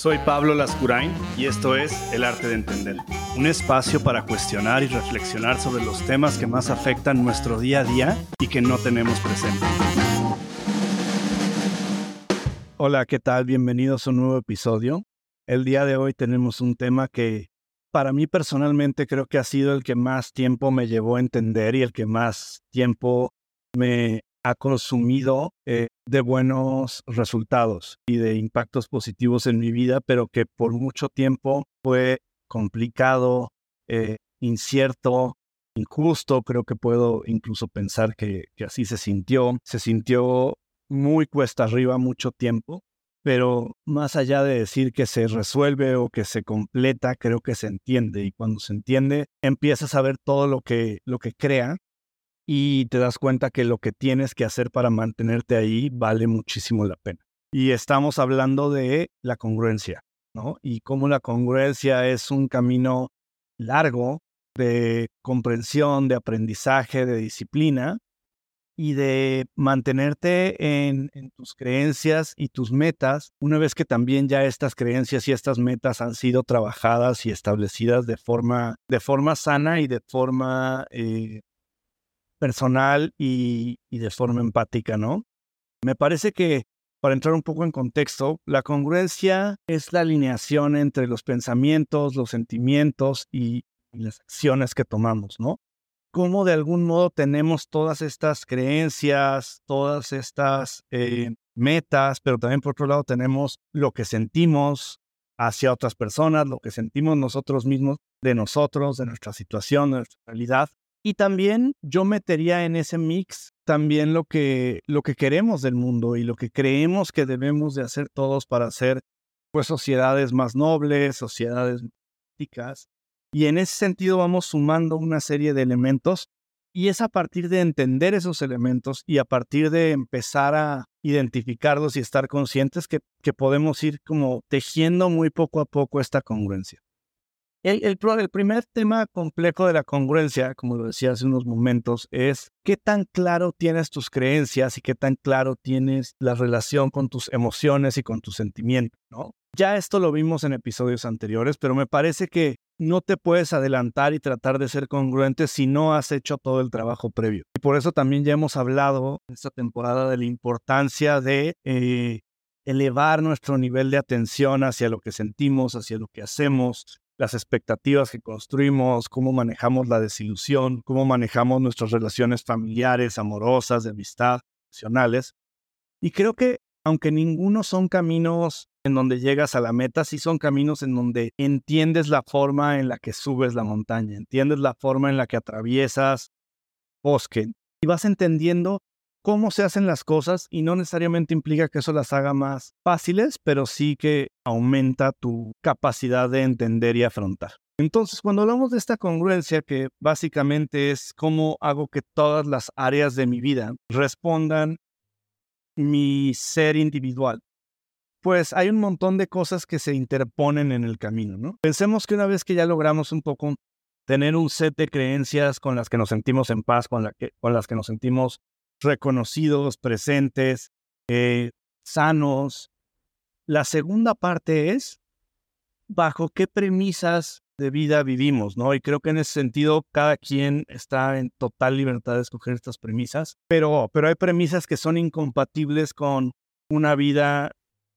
Soy Pablo Lascurain y esto es El Arte de Entender, un espacio para cuestionar y reflexionar sobre los temas que más afectan nuestro día a día y que no tenemos presente. Hola, ¿qué tal? Bienvenidos a un nuevo episodio. El día de hoy tenemos un tema que para mí personalmente creo que ha sido el que más tiempo me llevó a entender y el que más tiempo me ha consumido eh, de buenos resultados y de impactos positivos en mi vida, pero que por mucho tiempo fue complicado, eh, incierto, injusto. Creo que puedo incluso pensar que, así se sintió. Se sintió muy cuesta arriba mucho tiempo, pero más allá de decir que se resuelve o que se completa, creo que se entiende. Y cuando se entiende, empiezas a ver todo lo que, lo que crea y te das cuenta que lo que tienes que hacer para mantenerte ahí vale muchísimo la pena. Y estamos hablando de la congruencia, ¿no? Y cómo la congruencia es un camino largo de comprensión, de aprendizaje, de disciplina y de mantenerte en, tus creencias y tus metas, una vez que también ya estas creencias y estas metas han sido trabajadas y establecidas de forma, de forma sana y de forma eh, personal y, de forma empática, ¿no? Me parece que, para entrar un poco en contexto, la congruencia es la alineación entre los pensamientos, los sentimientos y, las acciones que tomamos, ¿no? Cómo de algún modo tenemos todas estas creencias, todas estas eh, metas, pero también por otro lado tenemos lo que sentimos hacia otras personas, lo que sentimos nosotros mismos de nosotros, de nuestra situación, de nuestra realidad. Y también yo metería en ese mix también lo que, lo que queremos del mundo y lo que creemos que debemos de hacer todos para hacer pues sociedades más nobles, sociedades éticas. Y en ese sentido vamos sumando una serie de elementos y es a partir de entender esos elementos y a partir de empezar a identificarlos y estar conscientes que, que podemos ir como tejiendo muy poco a poco esta congruencia. El, primer tema complejo de la congruencia, como lo decía hace unos momentos, es qué tan claro tienes tus creencias y qué tan claro tienes la relación con tus emociones y con tus sentimientos, ¿no? Ya esto lo vimos en episodios anteriores, pero me parece que no te puedes adelantar y tratar de ser congruente si no has hecho todo el trabajo previo. Y por eso también ya hemos hablado en esta temporada de la importancia de eh, elevar nuestro nivel de atención hacia lo que sentimos, hacia lo que hacemos, las expectativas que construimos, cómo manejamos la desilusión, cómo manejamos nuestras relaciones familiares, amorosas, de amistad, emocionales. Y creo que aunque ninguno son caminos en donde llegas a la meta, sí son caminos en donde entiendes la forma en la que subes la montaña, entiendes la forma en la que atraviesas bosque y vas entendiendo cómo se hacen las cosas y no necesariamente implica que eso las haga más fáciles, pero sí que aumenta tu capacidad de entender y afrontar. Entonces, cuando hablamos de esta congruencia, que básicamente es cómo hago que todas las áreas de mi vida respondan mi ser individual, pues hay un montón de cosas que se interponen en el camino, ¿no? Pensemos que una vez que ya logramos un poco tener un set de creencias con las que nos sentimos en paz, con, con las que nos sentimos reconocidos, presentes, eh, sanos. La segunda parte es bajo qué premisas de vida vivimos, ¿no? Y creo que en ese sentido cada quien está en total libertad de escoger estas premisas, pero, pero hay premisas que son incompatibles con una vida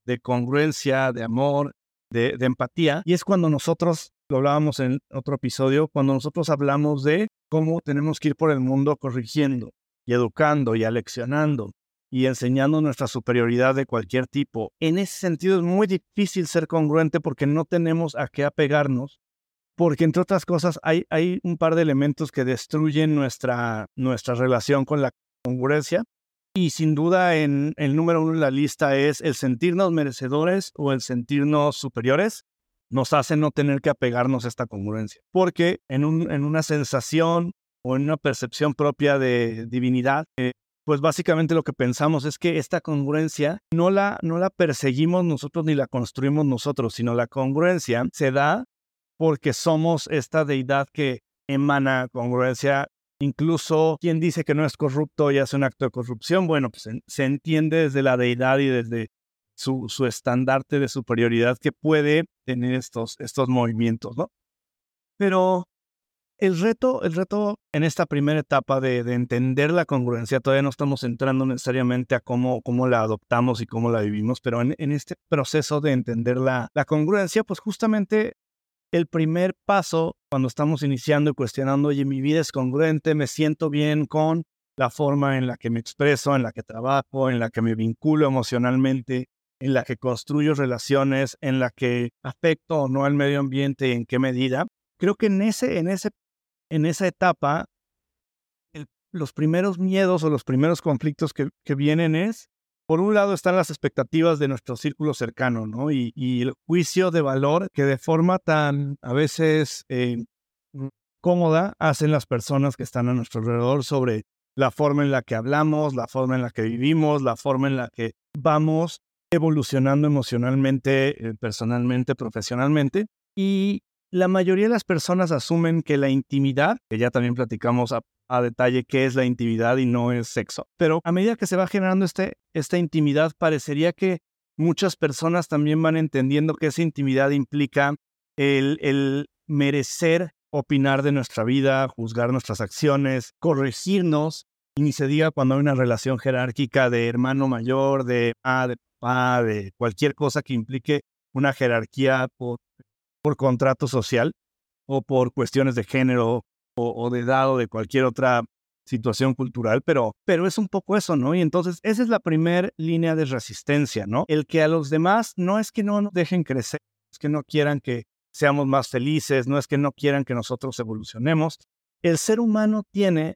de congruencia, de amor, de, de empatía. Y es cuando nosotros, lo hablábamos en otro episodio, cuando nosotros hablamos de cómo tenemos que ir por el mundo corrigiendo, y educando y aleccionando y enseñando nuestra superioridad de cualquier tipo. En ese sentido es muy difícil ser congruente porque no tenemos a qué apegarnos, porque entre otras cosas hay, hay un par de elementos que destruyen nuestra, nuestra relación con la congruencia. Y sin duda en el número uno en la lista es el sentirnos merecedores o el sentirnos superiores nos hace no tener que apegarnos a esta congruencia. Porque en, un, en una sensación o en una percepción propia de divinidad, eh, pues básicamente lo que pensamos es que esta congruencia no la, no la perseguimos nosotros ni la construimos nosotros, sino la congruencia se da porque somos esta deidad que emana congruencia Incluso quien dice que no es corrupto y hace un acto de corrupción, bueno, pues se entiende desde la deidad y desde su, su estandarte de superioridad que puede tener estos, estos movimientos, ¿no? Pero el reto, el reto en esta primera etapa de, entender la congruencia, todavía no estamos entrando necesariamente a cómo, cómo la adoptamos y cómo la vivimos, pero en, este proceso de entender la, la congruencia, pues justamente el primer paso cuando estamos iniciando y cuestionando, oye, mi vida es congruente, me siento bien con la forma en la que me expreso, en la que trabajo, en la que me vinculo emocionalmente, en la que construyo relaciones, en la que afecto o no al medio ambiente, en qué medida. Creo que en, ese, en, ese, en esa etapa, los primeros miedos o los primeros conflictos que, vienen es, por un lado están las expectativas de nuestro círculo cercano, ¿no? Y, el juicio de valor que de forma tan a veces eh, cómoda hacen las personas que están a nuestro alrededor sobre la forma en la que hablamos, la forma en la que vivimos, la forma en la que vamos evolucionando emocionalmente, eh, personalmente, profesionalmente. Y la mayoría de las personas asumen que la intimidad, que ya también platicamos a, detalle qué es la intimidad y no es sexo, pero a medida que se va generando este, esta intimidad, parecería que muchas personas también van entendiendo que esa intimidad implica el, merecer opinar de nuestra vida, juzgar nuestras acciones, corregirnos, y ni se diga cuando hay una relación jerárquica de hermano mayor, de ah, de de cualquier cosa que implique una jerarquía por contrato social o por cuestiones de género o, de edad o de cualquier otra situación cultural, pero, pero es un poco eso, ¿no? Y entonces esa es la primera línea de resistencia, ¿no? El que a los demás no es que no nos dejen crecer, es que no quieran que seamos más felices, no es que no quieran que nosotros evolucionemos. El ser humano tiene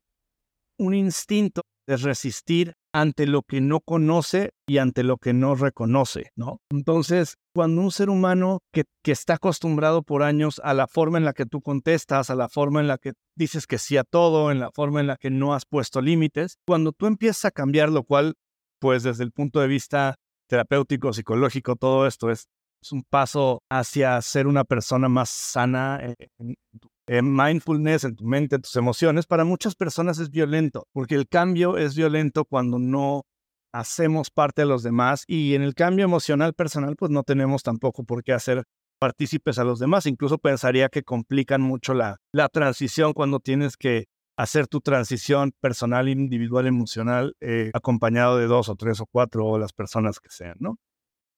un instinto de resistir ante lo que no conoce y ante lo que no reconoce, ¿no? Entonces, cuando un ser humano que, que, está acostumbrado por años a la forma en la que tú contestas, a la forma en la que dices que sí a todo, en la forma en la que no has puesto límites, cuando tú empiezas a cambiar, lo cual, pues desde el punto de vista terapéutico, psicológico, todo esto es, es un paso hacia ser una persona más sana en, en mindfulness, en tu mente, en tus emociones, para muchas personas es violento, porque el cambio es violento cuando no hacemos parte de los demás y en el cambio emocional personal pues no tenemos tampoco por qué hacer partícipes a los demás. Incluso pensaría que complican mucho la, la transición cuando tienes que hacer tu transición personal, individual, emocional, eh, acompañado de dos o tres o cuatro o las personas que sean, ¿no?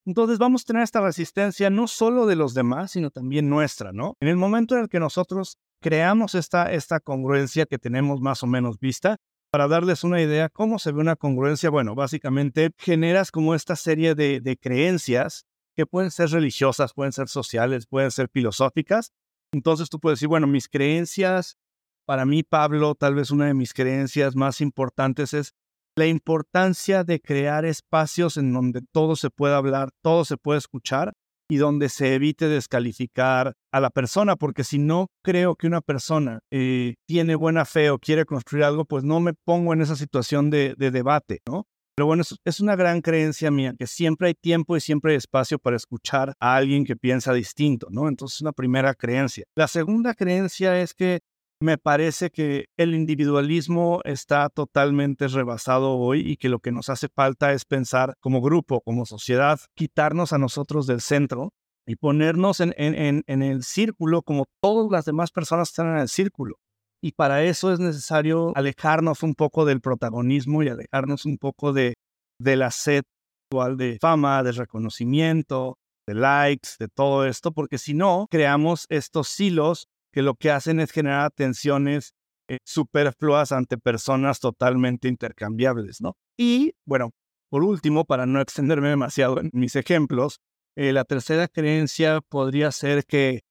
Entonces vamos a tener esta resistencia no solo de los demás, sino también nuestra, ¿no? En el momento en el que nosotros creamos esta, esta congruencia que tenemos más o menos vista, para darles una idea, ¿cómo se ve una congruencia? Bueno, básicamente generas como esta serie de, de creencias que pueden ser religiosas, pueden ser sociales, pueden ser filosóficas. Entonces tú puedes decir, bueno, mis creencias, para mí, Pablo, tal vez una de mis creencias más importantes es la importancia de crear espacios en donde todo se pueda hablar, todo se puede escuchar y donde se evite descalificar a la persona, porque si no creo que una persona eh, tiene buena fe o quiere construir algo, pues no me pongo en esa situación de, debate, ¿no? Pero bueno, es, es, una gran creencia mía, que siempre hay tiempo y siempre hay espacio para escuchar a alguien que piensa distinto, ¿no? Entonces, es una primera creencia. La segunda creencia es que me parece que el individualismo está totalmente rebasado hoy y que lo que nos hace falta es pensar como grupo, como sociedad, quitarnos a nosotros del centro y ponernos en, el círculo como todas las demás personas están en el círculo. Y para eso es necesario alejarnos un poco del protagonismo y alejarnos un poco de, de la sed actual de fama, de reconocimiento, de likes, de todo esto, porque si no, creamos estos hilos que lo que hacen es generar tensiones eh, superfluas ante personas totalmente intercambiables, ¿no? Y bueno, por último, para no extenderme demasiado en mis ejemplos, eh, la tercera creencia podría ser que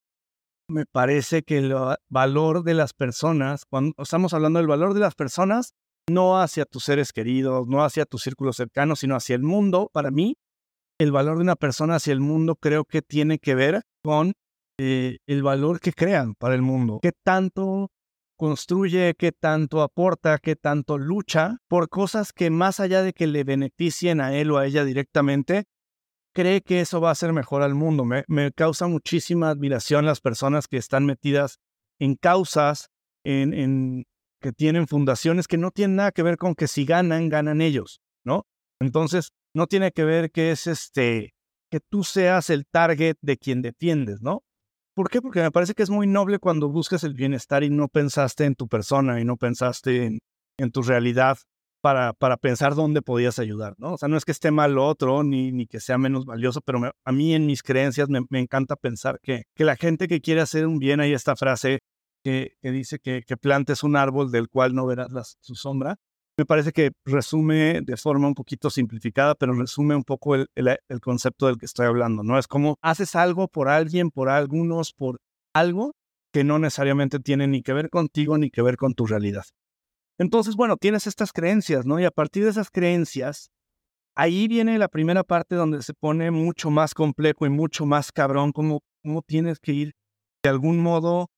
me parece que el valor de las personas, cuando estamos hablando del valor de las personas, no hacia tus seres queridos, no hacia tu círculo cercano, sino hacia el mundo, para mí, el valor de una persona hacia el mundo creo que tiene que ver con eh, el valor que crean para el mundo, qué tanto construye, qué tanto aporta, qué tanto lucha por cosas que más allá de que le beneficien a él o a ella directamente, cree que eso va a hacer mejor al mundo. Me, causa muchísima admiración las personas que están metidas en causas, en, en que tienen fundaciones que no tienen nada que ver con que si ganan, ganan ellos, ¿no? Entonces, no tiene que ver que es este, que tú seas el target de quien defiendes, ¿no? ¿Por qué? Porque me parece que es muy noble cuando buscas el bienestar y no pensaste en tu persona y no pensaste en, en tu realidad para, para pensar dónde podías ayudar, ¿no? O sea, no es que esté mal otro ni, ni que sea menos valioso, pero a mí en mis creencias me, me, encanta pensar que, que la gente que quiere hacer un bien, hay esta frase que, que dice que, que, plantes un árbol del cual no verás su sombra. Me parece que resume de forma un poquito simplificada, pero resume un poco el, concepto del que estoy hablando, ¿no? Es como haces algo por alguien, por algunos, por algo que no necesariamente tiene ni que ver contigo ni que ver con tu realidad. Entonces, bueno, tienes estas creencias, ¿no? Y a partir de esas creencias, ahí viene la primera parte donde se pone mucho más complejo y mucho más cabrón, como, cómo tienes que ir de algún modo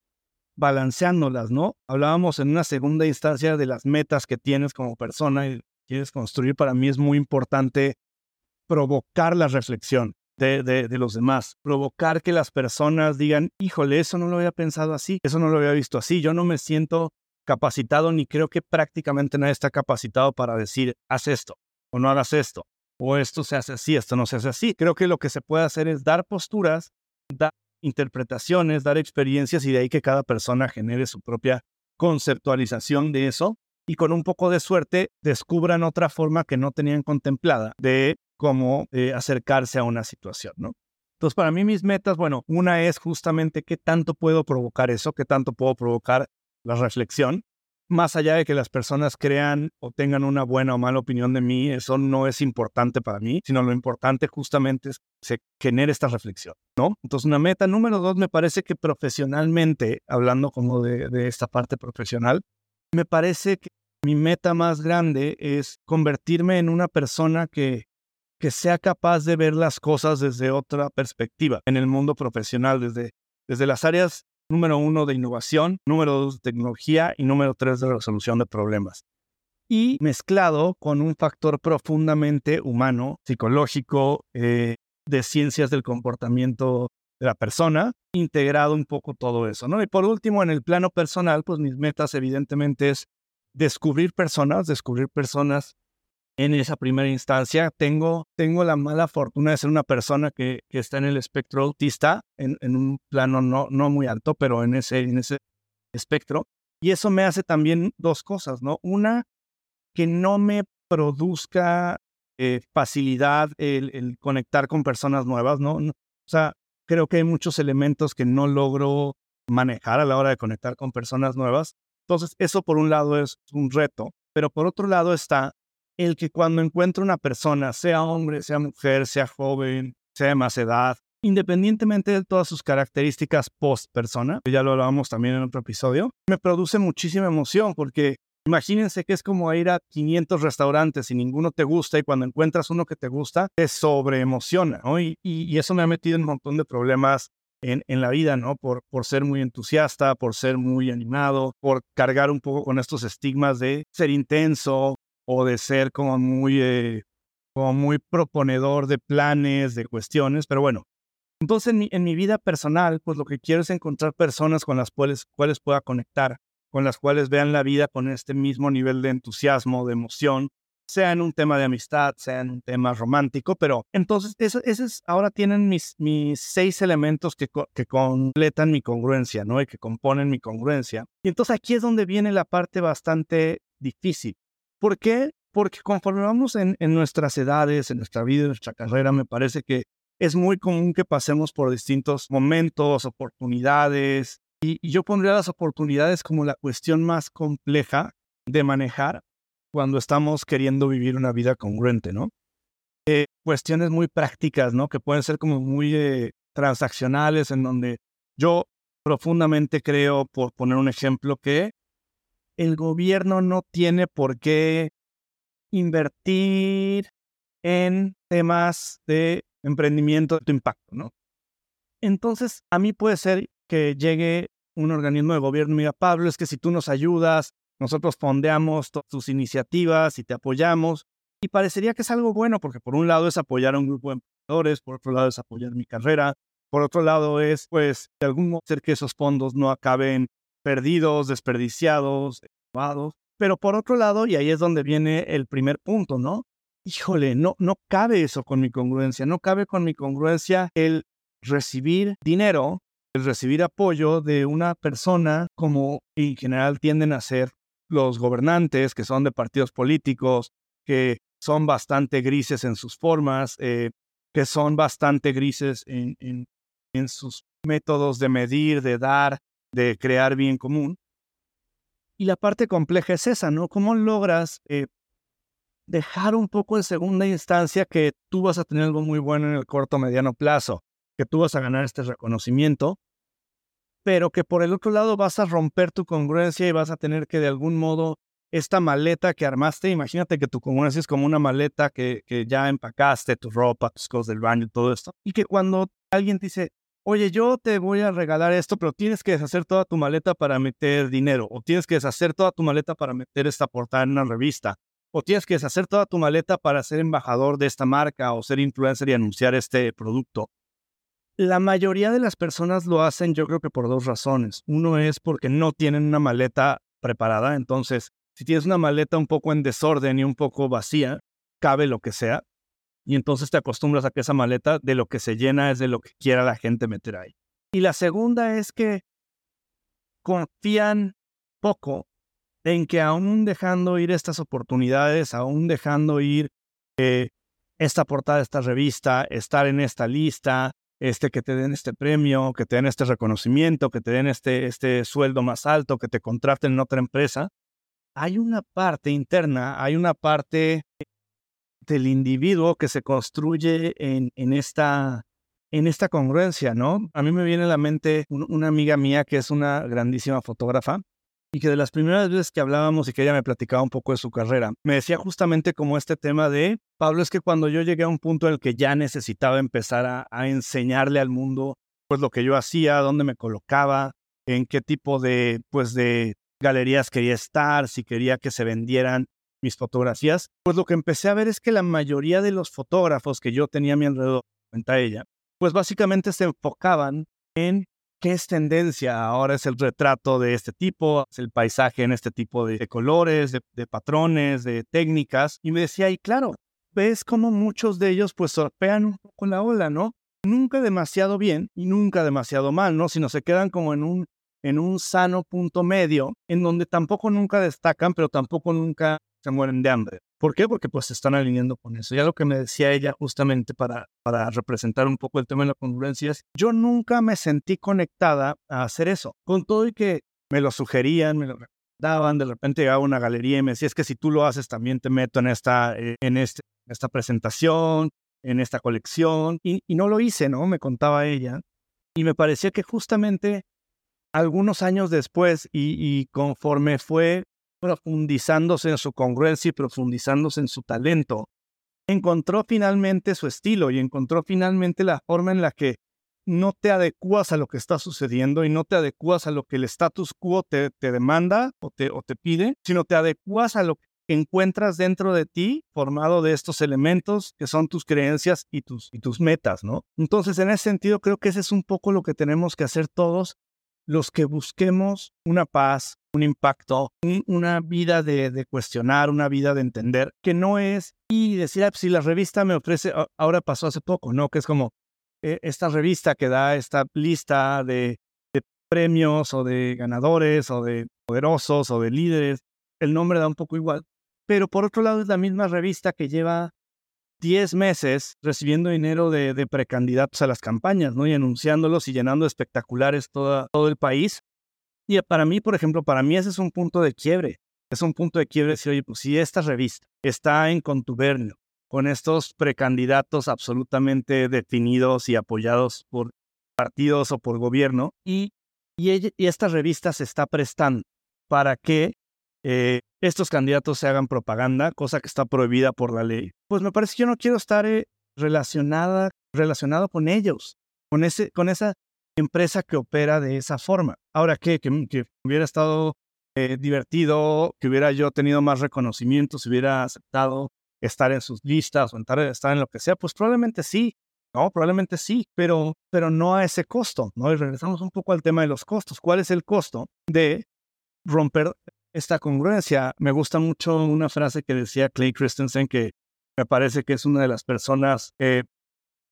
balanceándolas, ¿no? Hablábamos en una segunda instancia de las metas que tienes como persona y quieres construir. Para mí es muy importante provocar la reflexión de, los demás, provocar que las personas digan, híjole, eso no lo había pensado así, eso no lo había visto así, yo no me siento capacitado ni creo que prácticamente nadie está capacitado para decir, haz esto o no hagas esto, o esto se hace así, esto no se hace así. Creo que lo que se puede hacer es dar posturas, dar interpretaciones, dar experiencias y de ahí que cada persona genere su propia conceptualización de eso y con un poco de suerte descubran otra forma que no tenían contemplada de cómo eh, acercarse a una situación, ¿no? Entonces, para mí mis metas, bueno, una es justamente qué tanto puedo provocar eso, qué tanto puedo provocar la reflexión, más allá de que las personas crean o tengan una buena o mala opinión de mí, eso no es importante para mí, sino lo importante justamente es que se genere esta reflexión, ¿no? Entonces, una meta número dos, me parece que profesionalmente, hablando como de, de esta parte profesional, me parece que mi meta más grande es convertirme en una persona que, que sea capaz de ver las cosas desde otra perspectiva en el mundo profesional, desde, desde las áreas número uno de innovación, número dos de tecnología y número tres de resolución de problemas. Y mezclado con un factor profundamente humano, psicológico, eh, de ciencias del comportamiento de la persona, integrado un poco todo eso, ¿no? Y por último, en el plano personal, pues mis metas evidentemente es descubrir personas, descubrir personas en esa primera instancia. Tengo, tengo la mala fortuna de ser una persona que, está en el espectro autista, en, en, un plano no, no muy alto, pero en ese, en ese espectro. Y eso me hace también dos cosas, ¿no? Una, que no me produzca eh, facilidad el, el, conectar con personas nuevas, ¿no? O sea, creo que hay muchos elementos que no logro manejar a la hora de conectar con personas nuevas. Entonces, eso por un lado es un reto, pero por otro lado está el que cuando encuentro una persona, sea hombre, sea mujer, sea joven, sea de más edad, independientemente de todas sus características post persona, ya lo hablábamos también en otro episodio, me produce muchísima emoción porque imagínense que es como ir a 500 restaurantes y ninguno te gusta y cuando encuentras uno que te gusta, te sobreemociona, ¿no? Y, y, eso me ha metido en un montón de problemas en, la vida, ¿no? Por ser muy entusiasta, por ser muy animado, por cargar un poco con estos estigmas de ser intenso, o de ser como muy, eh, como muy proponedor de planes, de cuestiones, pero bueno. Entonces, en mi, en mi, vida personal, pues lo que quiero es encontrar personas con las cuales, cuales pueda conectar, con las cuales vean la vida con este mismo nivel de entusiasmo, de emoción, sea en un tema de amistad, sea en un tema romántico, pero entonces esos es, ahora tienen mis, mis seis elementos que, que completan mi congruencia, ¿no? Y que componen mi congruencia. Y entonces aquí es donde viene la parte bastante difícil, ¿Por qué? Porque conforme vamos en, nuestras edades, en nuestra vida, en nuestra carrera, me parece que es muy común que pasemos por distintos momentos, oportunidades, y, y yo pondría las oportunidades como la cuestión más compleja de manejar cuando estamos queriendo vivir una vida congruente, ¿no? Eh, cuestiones muy prácticas, ¿no? Que pueden ser como muy eh, transaccionales, en donde yo profundamente creo, por poner un ejemplo, que el gobierno no tiene por qué invertir en temas de emprendimiento de impacto, ¿no? Entonces, a mí puede ser que llegue un organismo de gobierno y diga, Pablo, es que si tú nos ayudas, nosotros fondeamos todas tus iniciativas y te apoyamos. Y parecería que es algo bueno, porque por un lado es apoyar a un grupo de emprendedores, por otro lado es apoyar mi carrera, por otro lado es, pues, de algún modo hacer que esos fondos no acaben perdidos, desperdiciados, Pero por otro lado, y ahí es donde viene el primer punto, ¿no? Híjole, no, no cabe eso con mi congruencia, no cabe con mi congruencia el recibir dinero, el recibir apoyo de una persona como en general tienden a ser los gobernantes, que son de partidos políticos, que son bastante grises en sus formas, eh, que son bastante grises en, en, sus métodos de medir, de dar, de crear bien común. Y la parte compleja es esa, ¿no? ¿Cómo logras eh, dejar un poco en segunda instancia que tú vas a tener algo muy bueno en el corto mediano plazo, que tú vas a ganar este reconocimiento, pero que por el otro lado vas a romper tu congruencia y vas a tener que de algún modo esta maleta que armaste, imagínate que tu congruencia es como una maleta que, que ya empacaste, tu ropa, tus cosas del baño, todo esto, y que cuando alguien te dice, oye, yo te voy a regalar esto, pero tienes que deshacer toda tu maleta para meter dinero, o tienes que deshacer toda tu maleta para meter esta portada en una revista, o tienes que deshacer toda tu maleta para ser embajador de esta marca o ser influencer y anunciar este producto. La mayoría de las personas lo hacen yo creo que por dos razones. Uno es porque no tienen una maleta preparada, entonces si tienes una maleta un poco en desorden y un poco vacía, cabe lo que sea, y entonces te acostumbras a que esa maleta de lo que se llena es de lo que quiera la gente meter ahí. Y la segunda es que confían poco en que aún dejando ir estas oportunidades, aún dejando ir eh, esta portada esta revista, estar en esta lista, este, que te den este premio, que te den este reconocimiento, que te den este, este sueldo más alto, que te contraten en otra empresa, hay una parte interna, hay una parte del individuo que se construye en, en, esta, en esta congruencia, ¿no? A mí me viene a la mente una amiga mía que es una grandísima fotógrafa y que de las primeras veces que hablábamos y que ella me platicaba un poco de su carrera, me decía justamente como este tema de, Pablo, es que cuando yo llegué a un punto en el que ya necesitaba empezar a, a enseñarle al mundo pues lo que yo hacía, dónde me colocaba, en qué tipo de, pues de galerías quería estar, si quería que se vendieran mis fotografías, pues lo que empecé a ver es que la mayoría de los fotógrafos que yo tenía a mi alrededor, cuenta ella, pues básicamente se enfocaban en qué es tendencia. Ahora es el retrato de este tipo, es el paisaje en este tipo de, colores, de, patrones, de técnicas. Y me decía, y claro, ves cómo muchos de ellos pues sorpean un poco la ola, ¿no? Nunca demasiado bien y nunca demasiado mal, ¿no? Sino se quedan como en un, en un sano punto medio, en donde tampoco nunca destacan, pero tampoco nunca se mueren de hambre. ¿Por qué? Porque pues se están alineando con eso. Ya lo que me decía ella justamente para, para representar un poco el tema de la congruencia es, yo nunca me sentí conectada a hacer eso. Con todo y que me lo sugerían, me lo daban, de repente llegaba una galería y me decía, es que si tú lo haces también te meto en esta, eh, en este, esta presentación, en esta colección. Y, no lo hice, ¿no? Me contaba ella. Y me parecía que justamente algunos años después y conforme fue profundizándose en su congruencia y profundizándose en su talento, encontró finalmente su estilo y encontró finalmente la forma en la que no te adecuas a lo que está sucediendo y no te adecuas a lo que el status quo te, te demanda o te, o te pide, sino te adecuas a lo que encuentras dentro de ti formado de estos elementos que son tus creencias y tus, y tus metas, ¿no? Entonces, en ese sentido, creo que ese es un poco lo que tenemos que hacer todos los que busquemos una paz, un impacto, una vida de, cuestionar, una vida de entender, que no es y decir, ah, pues, si la revista me ofrece, ahora pasó hace poco, ¿no? Que es como eh, esta revista que da esta lista de, de premios o de ganadores o de poderosos o de líderes, el nombre da un poco igual, pero por otro lado es la misma revista que lleva 10 meses recibiendo dinero de, precandidatos a las campañas, ¿no? Y anunciándolos y llenando espectaculares todo el país. Y para mí, por ejemplo, para mí ese es un punto de quiebre. Es un punto de quiebre decir, oye, pues si esta revista está en contubernio con estos precandidatos absolutamente definidos y apoyados por partidos o por gobierno, y, y, y esta revista se está prestando para que eh, estos candidatos se hagan propaganda, cosa que está prohibida por la ley, pues me parece que yo no quiero estar eh, relacionada, relacionado con ellos, con, ese, con esa empresa que opera de esa forma. Ahora, ¿qué? Que, que hubiera estado eh, divertido, que hubiera yo tenido más reconocimiento, si hubiera aceptado estar en sus listas o estar en lo que sea, pues probablemente sí, no, probablemente sí, pero, pero no a ese costo, ¿no? Y regresamos un poco al tema de los costos. ¿Cuál es el costo de romper esta congruencia. Me gusta mucho una frase que decía Clay Christensen, que me parece que es una de las personas eh,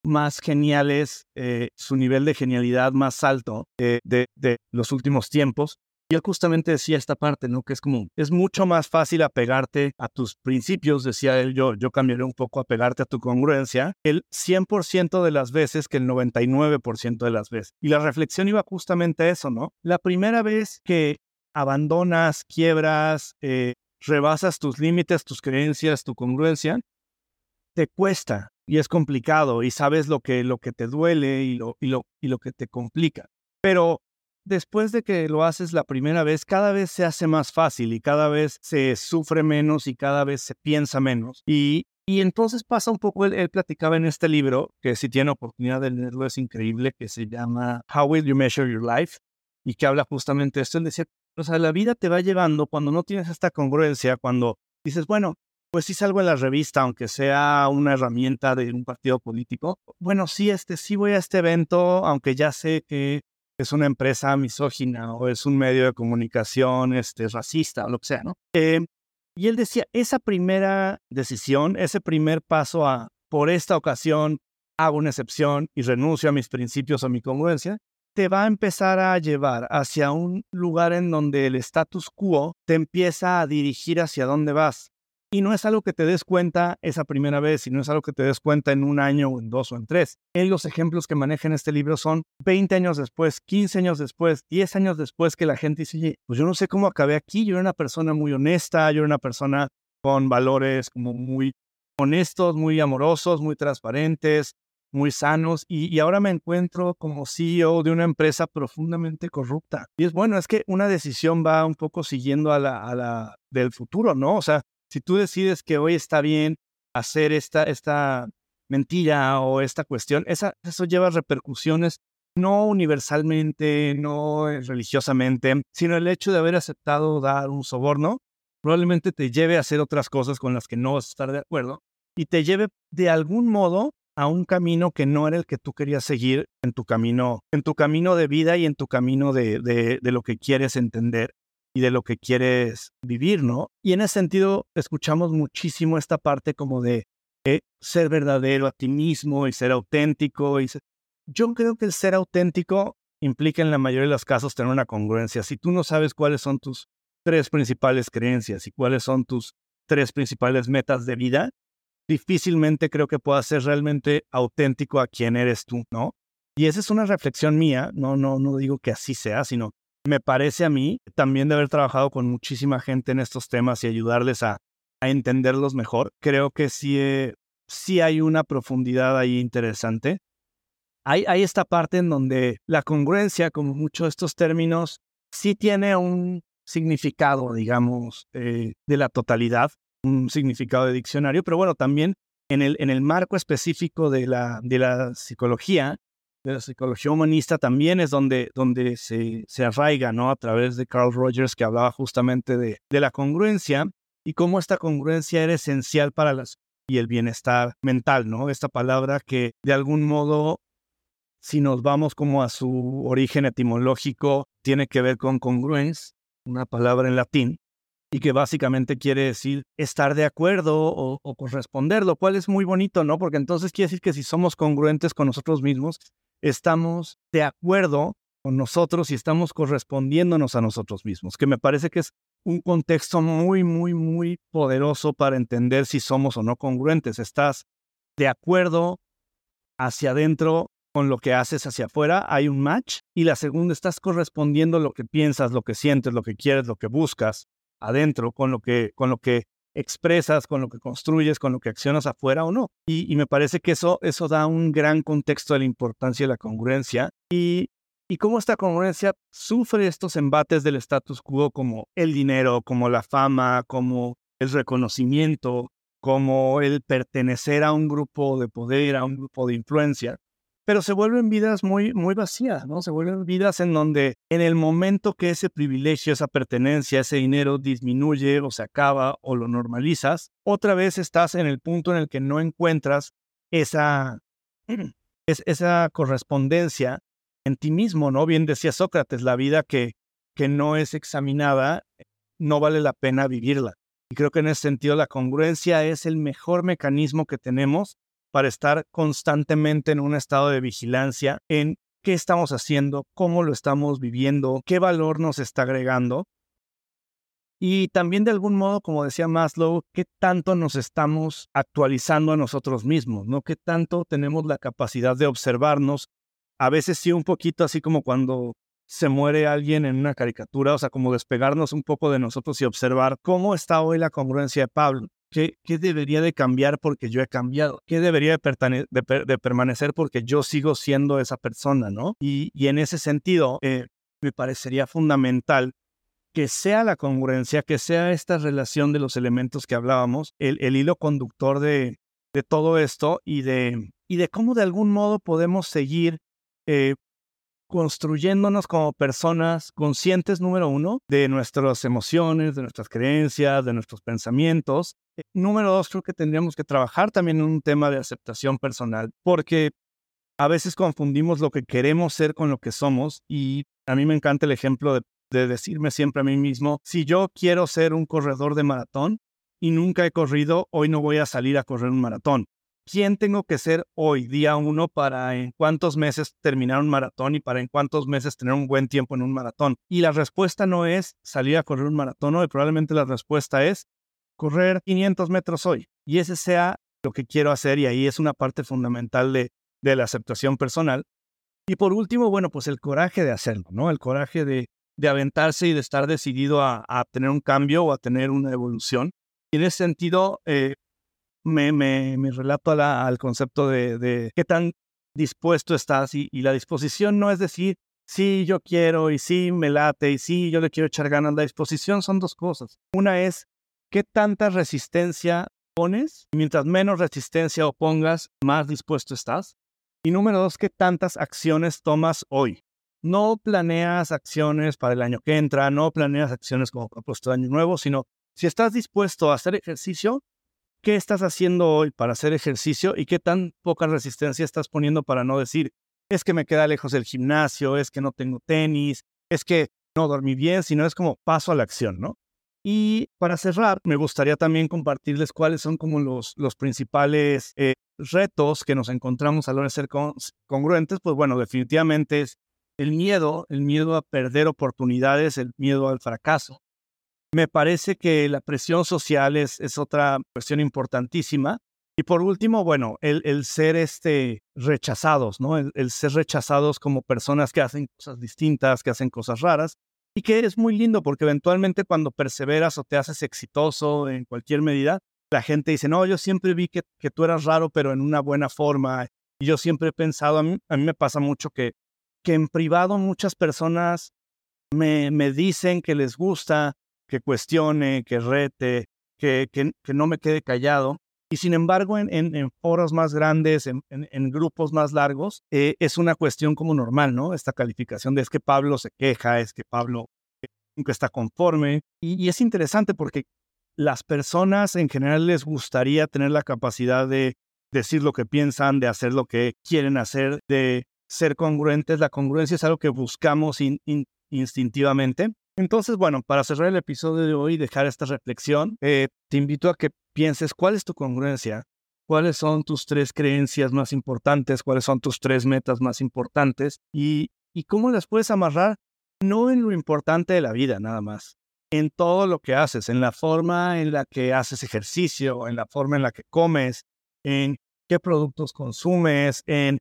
más geniales, eh, su nivel de genialidad más alto de, de, los últimos tiempos. Y él justamente decía esta parte, ¿no? Que es como, es mucho más fácil apegarte a tus principios, decía él, yo, yo cambiaré un poco apegarte a tu congruencia, el 100% de las veces que el 99% de las veces. Y la reflexión iba justamente a eso, ¿no? La primera vez que abandonas, quiebras, eh, rebasas tus límites, tus creencias, tu congruencia, te cuesta y es complicado y sabes lo que, lo que te duele y lo, y, lo, y lo que te complica. Pero después de que lo haces la primera vez, cada vez se hace más fácil y cada vez se sufre menos y cada vez se piensa menos. Y, y entonces pasa un poco, él, platicaba en este libro, que si tiene oportunidad de leerlo es increíble, que se llama How Will You Measure Your Life? Y que habla justamente de esto. Él decía, o sea, la vida te va llevando cuando no tienes esta congruencia, cuando dices, bueno, pues sí salgo en la revista, aunque sea una herramienta de un partido político. Bueno, sí, este, sí voy a este evento, aunque ya sé que es una empresa misógina o es un medio de comunicación este, racista o lo que sea, ¿no? Eh, y él decía, esa primera decisión, ese primer paso a, por esta ocasión, hago una excepción y renuncio a mis principios o mi congruencia, te va a empezar a llevar hacia un lugar en donde el status quo te empieza a dirigir hacia dónde vas. Y no es algo que te des cuenta esa primera vez, sino es algo que te des cuenta en un año o en dos o en tres. Él, los ejemplos que maneja en este libro son 20 años después, 15 años después, 10 años después que la gente dice, pues yo no sé cómo acabé aquí, yo era una persona muy honesta, yo era una persona con valores como muy honestos, muy amorosos, muy transparentes, muy sanos y, y, ahora me encuentro como CEO de una empresa profundamente corrupta. Y es bueno, es que una decisión va un poco siguiendo a la, a la del futuro, ¿no? O sea, si tú decides que hoy está bien hacer esta, esta mentira o esta cuestión, esa, eso lleva repercusiones no universalmente, no religiosamente, sino el hecho de haber aceptado dar un soborno, probablemente te lleve a hacer otras cosas con las que no vas a estar de acuerdo y te lleve de algún modo a un camino que no era el que tú querías seguir en tu camino, en tu camino de vida y en tu camino de, de, de lo que quieres entender de lo que quieres vivir, ¿no? Y en ese sentido, escuchamos muchísimo esta parte como de eh, ser verdadero a ti mismo y ser auténtico. Y Yo creo que el ser auténtico implica en la mayoría de los casos tener una congruencia. Si tú no sabes cuáles son tus tres principales creencias y cuáles son tus tres principales metas de vida, difícilmente creo que puedas ser realmente auténtico a quien eres tú, ¿no? Y esa es una reflexión mía, no, no, no digo que así sea, sino me parece a mí también de haber trabajado con muchísima gente en estos temas y ayudarles a, entenderlos mejor. Creo que sí, eh, sí hay una profundidad ahí interesante. Hay, hay esta parte en donde la congruencia, como muchos de estos términos, sí tiene un significado, digamos, eh, de la totalidad, un significado de diccionario, pero bueno, también en el, marco específico de la psicología, de la psicología humanista también es donde, donde se, se arraiga, ¿no? A través de Carl Rogers, que hablaba justamente de, de la congruencia y cómo esta congruencia era esencial para las y el bienestar mental, ¿no? Esta palabra que de algún modo, si nos vamos como a su origen etimológico, tiene que ver con congruens, una palabra en latín, y que básicamente quiere decir estar de acuerdo o, o, corresponder, lo cual es muy bonito, ¿no? Porque entonces quiere decir que si somos congruentes con nosotros mismos, estamos de acuerdo con nosotros y estamos correspondiéndonos a nosotros mismos, que me parece que es un contexto muy, muy, muy poderoso para entender si somos o no congruentes. Estás de acuerdo hacia adentro con lo que haces hacia afuera, hay un match. Y la segunda, estás correspondiendo lo que piensas, lo que sientes, lo que quieres, lo que buscas adentro con lo que, con lo que expresas, con lo que construyes, con lo que accionas afuera o no. Y, me parece que eso, eso da un gran contexto de la importancia de la congruencia y, y cómo esta congruencia sufre estos embates del status quo como el dinero, como la fama, como el reconocimiento, como el pertenecer a un grupo de poder, a un grupo de influencia pero se vuelven vidas muy, muy vacías, ¿no? Se vuelven vidas en donde en el momento que ese privilegio, esa pertenencia, ese dinero disminuye o se acaba o lo normalizas, otra vez estás en el punto en el que no encuentras esa, esa correspondencia en ti mismo, ¿no? Bien decía Sócrates, la vida que, que no es examinada no vale la pena vivirla. Y creo que en ese sentido la congruencia es el mejor mecanismo que tenemos para estar constantemente en un estado de vigilancia en qué estamos haciendo, cómo lo estamos viviendo, qué valor nos está agregando. Y también de algún modo, como decía Maslow, qué tanto nos estamos actualizando a nosotros mismos, ¿no? Qué tanto tenemos la capacidad de observarnos. A veces sí un poquito así como cuando se muere alguien en una caricatura, o sea, como despegarnos un poco de nosotros y observar cómo está hoy la congruencia de Pablo. ¿Qué, debería de cambiar porque yo he cambiado? ¿Qué debería de, permanecer porque yo sigo siendo esa persona, no? Y, en ese sentido, eh, me parecería fundamental que sea la congruencia, que sea esta relación de los elementos que hablábamos, el, hilo conductor de, todo esto y de, cómo de algún modo podemos seguir eh, construyéndonos como personas conscientes, número uno, de nuestras emociones, de nuestras creencias, de nuestros pensamientos. Eh, número dos, creo que tendríamos que trabajar también en un tema de aceptación personal, porque a veces confundimos lo que queremos ser con lo que somos y a mí me encanta el ejemplo de, de decirme siempre a mí mismo, si yo quiero ser un corredor de maratón y nunca he corrido, hoy no voy a salir a correr un maratón quién tengo que ser hoy, día uno, para en cuántos meses terminar un maratón y para en cuántos meses tener un buen tiempo en un maratón. Y la respuesta no es salir a correr un maratón hoy, probablemente la respuesta es correr 500 metros hoy. Y ese sea lo que quiero hacer y ahí es una parte fundamental de, de la aceptación personal. Y por último, bueno, pues el coraje de hacerlo, ¿no? El coraje de, de aventarse y de estar decidido a, a, tener un cambio o a tener una evolución. Y en ese sentido, eh, me, me, relato al concepto de, qué tan dispuesto estás y, la disposición no es decir, sí, yo quiero y sí, me late y sí, yo le quiero echar ganas. La disposición son dos cosas. Una es qué tanta resistencia pones mientras menos resistencia opongas, más dispuesto estás. Y número dos, qué tantas acciones tomas hoy. No planeas acciones para el año que entra, no planeas acciones como propuesto de año nuevo, sino si estás dispuesto a hacer ejercicio, ¿Qué estás haciendo hoy para hacer ejercicio y qué tan poca resistencia estás poniendo para no decir, es que me queda lejos del gimnasio, es que no tengo tenis, es que no dormí bien, sino es como paso a la acción, ¿no? Y para cerrar, me gustaría también compartirles cuáles son como los, los principales eh, retos que nos encontramos a la de ser congruentes. Pues bueno, definitivamente es el miedo, el miedo a perder oportunidades, el miedo al fracaso, me parece que la presión social es, es otra cuestión importantísima. Y por último, bueno, el, el ser este, rechazados, ¿no? El, ser rechazados como personas que hacen cosas distintas, que hacen cosas raras. Y que es muy lindo porque eventualmente cuando perseveras o te haces exitoso en cualquier medida, la gente dice, no, yo siempre vi que, que tú eras raro, pero en una buena forma. Y yo siempre he pensado, a mí, a mí me pasa mucho que, que en privado muchas personas me, me dicen que les gusta que cuestione, que rete, que, que, no me quede callado. Y sin embargo, en, en, foros más grandes, en, en grupos más largos, eh, es una cuestión como normal, ¿no? Esta calificación de es que Pablo se queja, es que Pablo nunca está conforme. Y, y es interesante porque las personas en general les gustaría tener la capacidad de decir lo que piensan, de hacer lo que quieren hacer, de ser congruentes. La congruencia es algo que buscamos instintivamente. Entonces, bueno, para cerrar el episodio de hoy y dejar esta reflexión, eh, te invito a que pienses cuál es tu congruencia, cuáles son tus tres creencias más importantes, cuáles son tus tres metas más importantes y, y cómo las puedes amarrar no en lo importante de la vida nada más, en todo lo que haces, en la forma en la que haces ejercicio, en la forma en la que comes, en qué productos consumes, en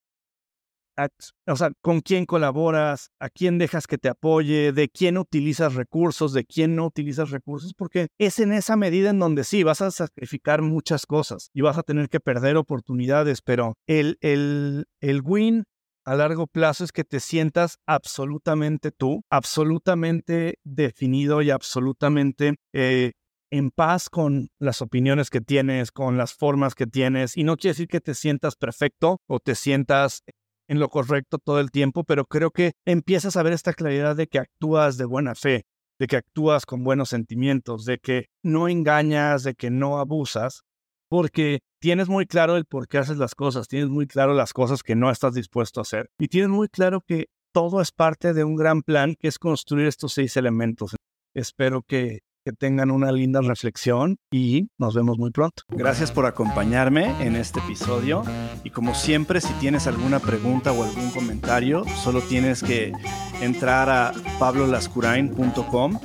o sea, con quién colaboras, a quién dejas que te apoye, de quién utilizas recursos, de quién no utilizas recursos, porque es en esa medida en donde sí, vas a sacrificar muchas cosas y vas a tener que perder oportunidades, pero el, el, el win a largo plazo es que te sientas absolutamente tú, absolutamente definido y absolutamente eh, en paz con las opiniones que tienes, con las formas que tienes. Y no quiere decir que te sientas perfecto o te sientas en lo correcto todo el tiempo, pero creo que empiezas a ver esta claridad de que actúas de buena fe, de que actúas con buenos sentimientos, de que no engañas, de que no abusas, porque tienes muy claro el por qué haces las cosas, tienes muy claro las cosas que no estás dispuesto a hacer y tienes muy claro que todo es parte de un gran plan que es construir estos seis elementos. Espero que que tengan una linda reflexión y nos vemos muy pronto. Gracias por acompañarme en este episodio y como siempre si tienes alguna pregunta o algún comentario solo tienes que entrar a pablolascurain.com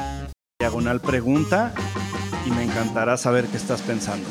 diagonal pregunta y me encantará saber qué estás pensando.